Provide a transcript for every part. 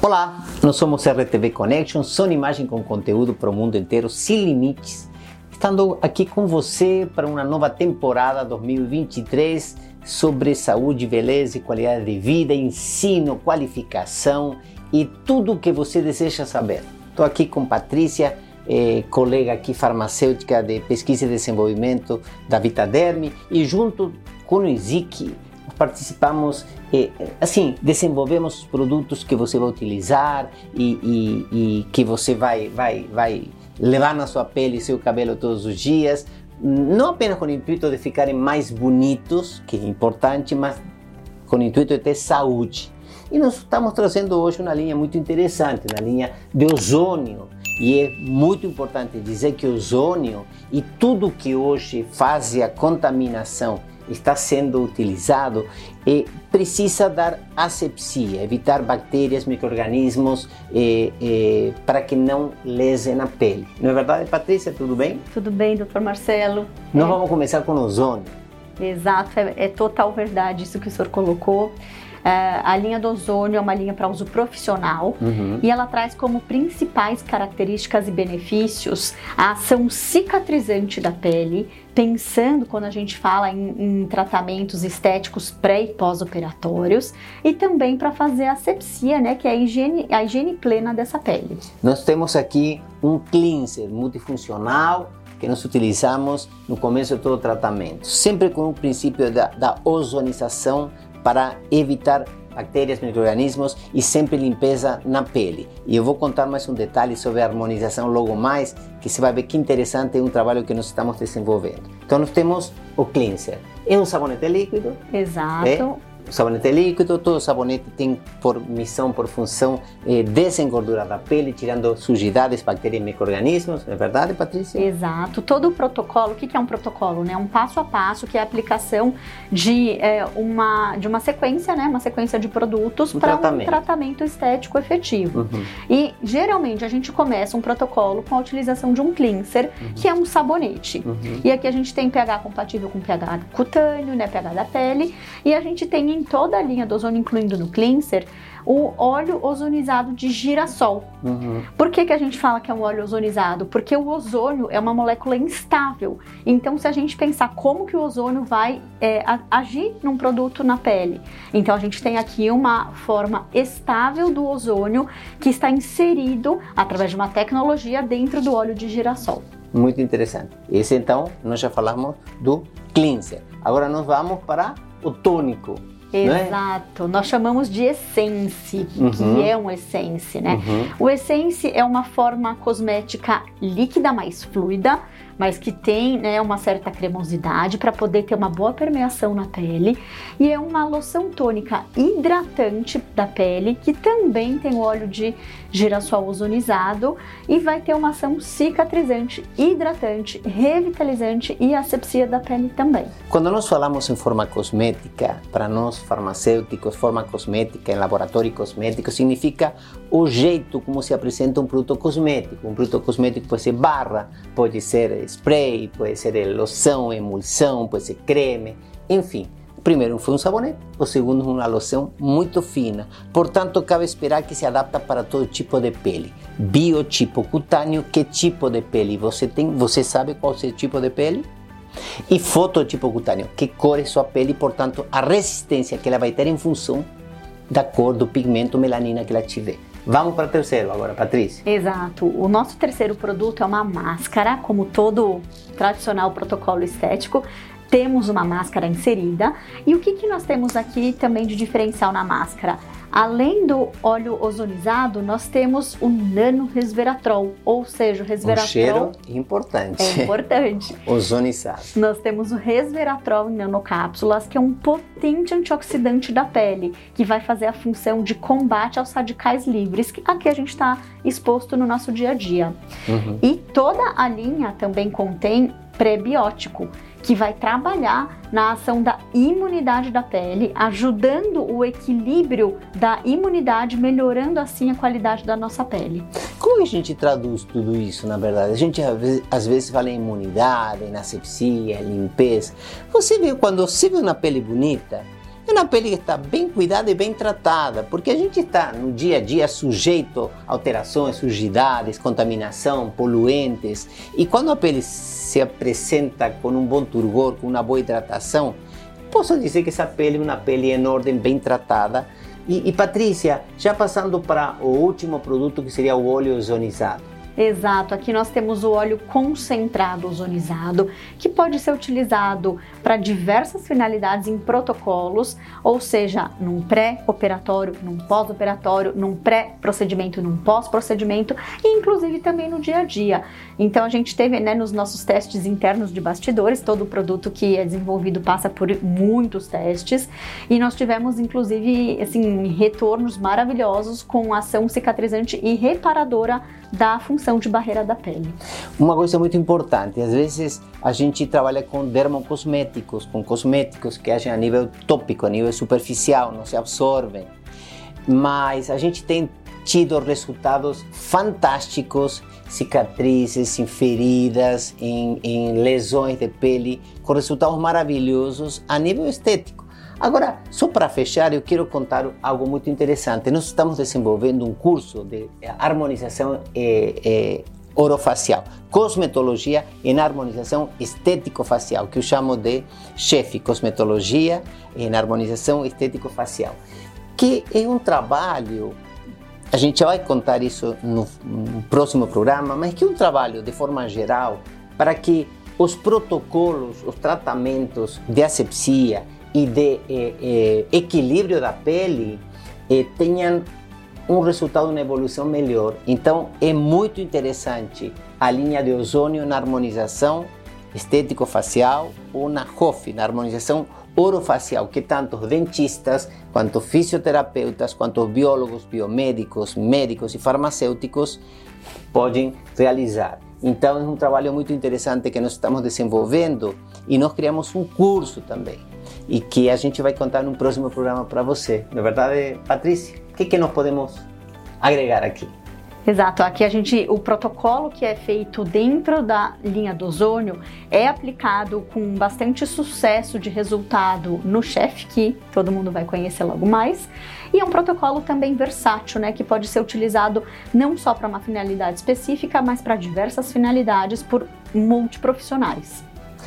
Olá, nós somos RTV Connection, som imagem com conteúdo para o mundo inteiro, sem limites. Estando aqui com você para uma nova temporada 2023 sobre saúde, beleza e qualidade de vida, ensino, qualificação e tudo o que você deseja saber. Estou aqui com Patrícia, eh, colega aqui farmacêutica de pesquisa e desenvolvimento da Vitaderme e junto com o Izik participamos, eh, assim, desenvolvemos os produtos que você vai utilizar e, e, e, que você vai, vai, vai levar na sua pele e seu cabelo todos os dias, não apenas com o intuito de ficarem mais bonitos, que é importante, mas com o intuito de ter saúde. E nós estamos trazendo hoje uma linha muito interessante, uma linha de ozônio. E é muito importante dizer que o ozônio e tudo que hoje faz a contaminação está sendo utilizado e precisa dar asepsia, evitar bactérias, microrganismos eh, eh, para que não lesem a pele. Não é verdade, Patrícia? Tudo bem? Tudo bem, doutor Marcelo. Nós é. vamos começar com o ozônio. Exato, é, é total verdade isso que o senhor colocou. É, a linha do ozônio é uma linha para uso profissional uhum. e ela traz como principais características e benefícios a ação cicatrizante da pele, pensando quando a gente fala em, em tratamentos estéticos pré e pós-operatórios e também para fazer a asepsia, né, que é a higiene, a higiene plena dessa pele. Nós temos aqui um cleanser multifuncional que nós utilizamos no começo de todo o tratamento, sempre com o princípio da, da ozonização para evitar bactérias, microorganismos e sempre limpeza na pele. E eu vou contar mais um detalhe sobre a harmonização logo mais, que você vai ver que interessante é um trabalho que nós estamos desenvolvendo. Então nós temos o cleanser. É um sabonete líquido. Exato. É? O sabonete líquido, todo sabonete tem por missão, por função, eh, desengordurar a pele, tirando sujidades, bactérias e micro-organismos, é verdade, Patrícia? Exato. Todo o protocolo, o que é um protocolo? Né? Um passo a passo, que é a aplicação de, é, uma, de uma sequência, né? uma sequência de produtos um para um tratamento estético efetivo. Uhum. E, geralmente, a gente começa um protocolo com a utilização de um cleanser, uhum. que é um sabonete. Uhum. E aqui a gente tem pH compatível com pH cutâneo, né? pH da pele, e a gente tem em toda a linha do ozônio, incluindo no cleanser, o óleo ozonizado de girassol. Uhum. Por que, que a gente fala que é um óleo ozonizado? Porque o ozônio é uma molécula instável. Então, se a gente pensar como que o ozônio vai é, agir num produto na pele, então a gente tem aqui uma forma estável do ozônio que está inserido através de uma tecnologia dentro do óleo de girassol. Muito interessante. Esse então, nós já falamos do cleanser. Agora nós vamos para o tônico. É? Exato. Nós chamamos de essence, uhum. que é um essence, né? Uhum. O essence é uma forma cosmética líquida mais fluida mas que tem né, uma certa cremosidade para poder ter uma boa permeação na pele. E é uma loção tônica hidratante da pele, que também tem óleo de girassol ozonizado e vai ter uma ação cicatrizante, hidratante, revitalizante e asepsia da pele também. Quando nós falamos em forma cosmética, para nós farmacêuticos, forma cosmética em laboratório cosmético significa o jeito como se apresenta um produto cosmético. Um produto cosmético pode ser barra, pode ser spray, pode ser loção, emulsão, pode ser creme, enfim. Primeiro foi um sabonete, o segundo uma loção muito fina. Portanto, cabe esperar que se adapta para todo tipo de pele. Biotipo cutâneo, que tipo de pele você tem? Você sabe qual é o tipo de pele? E fototipo cutâneo, que cor é sua pele, portanto, a resistência que ela vai ter em função da cor do pigmento melanina que ela tiver. Vamos para o terceiro agora, Patrícia. Exato. O nosso terceiro produto é uma máscara, como todo tradicional protocolo estético. Temos uma máscara inserida. E o que, que nós temos aqui também de diferencial na máscara? Além do óleo ozonizado, nós temos o nano resveratrol, ou seja, o resveratrol. Um cheiro importante. É importante. Ozonizado. Nós temos o resveratrol em nanocápsulas, que é um potente antioxidante da pele, que vai fazer a função de combate aos radicais livres, que aqui a gente está exposto no nosso dia a dia. Uhum. E toda a linha também contém prebiótico, que vai trabalhar na ação da imunidade da pele, ajudando o equilíbrio da imunidade, melhorando assim a qualidade da nossa pele. Como a gente traduz tudo isso, na verdade? A gente às vezes fala em imunidade, em asepsia, limpeza. Você vê, quando você vê uma pele bonita, é uma pele que está bem cuidada e bem tratada, porque a gente está no dia a dia sujeito a alterações, sujidades, contaminação, poluentes, e quando a pele se apresenta com um bom turgor, com uma boa hidratação, posso dizer que essa pele é uma pele em ordem, bem tratada. E, e Patrícia, já passando para o último produto que seria o óleo ozonizado. Exato, aqui nós temos o óleo concentrado ozonizado, que pode ser utilizado para diversas finalidades em protocolos, ou seja, num pré-operatório, num pós-operatório, num pré-procedimento, num pós-procedimento e inclusive também no dia a dia. Então a gente teve né, nos nossos testes internos de bastidores, todo produto que é desenvolvido passa por muitos testes e nós tivemos inclusive assim retornos maravilhosos com ação cicatrizante e reparadora da função de barreira da pele. Uma coisa muito importante, às vezes a gente trabalha com dermocosméticos, com cosméticos que agem a nível tópico, a nível superficial, não se absorvem. Mas a gente tem tido resultados fantásticos, cicatrizes, em feridas, em, em lesões de pele, com resultados maravilhosos a nível estético. Agora, só para fechar, eu quero contar algo muito interessante. Nós estamos desenvolvendo um curso de harmonização eh, eh, orofacial, cosmetologia em harmonização estético-facial, que eu chamo de chefe, cosmetologia em harmonização estético-facial, que é um trabalho a gente vai contar isso no, no, próximo programa, mas que é um trabalho de forma geral para que os protocolos, os tratamentos de asepsia e de eh, eh, equilíbrio da pele eh, tenham um resultado na evolução melhor. Então é muito interessante a linha de ozônio na harmonização estético-facial ou na HOF, na harmonização orofacial, que tanto dentistas, quanto fisioterapeutas, quanto biólogos, biomédicos, médicos e farmacêuticos podem realizar. Então é um trabalho muito interessante que nós estamos desenvolvendo e nós criamos um curso também e que a gente vai contar no próximo programa para você. Na verdade, Patrícia, o que, que nós podemos agregar aqui? Exato, aqui a gente, o protocolo que é feito dentro da linha do ozônio é aplicado com bastante sucesso de resultado no chefe, que todo mundo vai conhecer logo mais, e é um protocolo também versátil, né, que pode ser utilizado não só para uma finalidade específica, mas para diversas finalidades por multiprofissionais.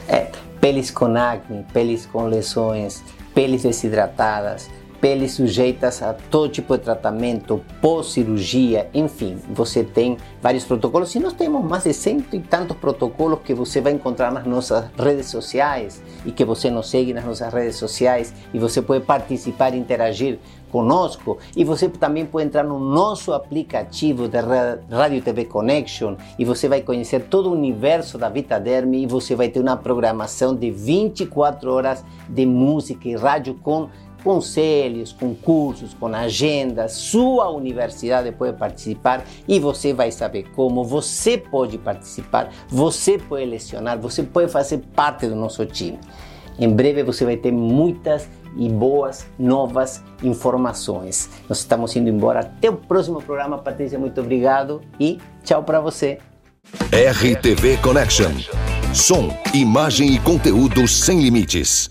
É, peles com acne, peles com lesões, peles desidratadas, peles sujeitas a todo tipo de tratamento, pós-cirurgia, enfim, você tem vários protocolos. E nós temos mais de cento e tantos protocolos que você vai encontrar nas nossas redes sociais e que você nos segue nas nossas redes sociais e você pode participar e interagir conosco e você também pode entrar no nosso aplicativo da Rádio TV Connection e você vai conhecer todo o universo da Vitaderme e você vai ter uma programação de 24 horas de música e rádio com conselhos, concursos, com agendas, sua universidade pode participar e você vai saber como você pode participar, você pode lecionar, você pode fazer parte do nosso time. Em breve você vai ter muitas e boas novas informações. Nós estamos indo embora. Até o próximo programa, Patrícia. Muito obrigado e tchau para você. RTV Connection. Som, imagem e conteúdo sem limites.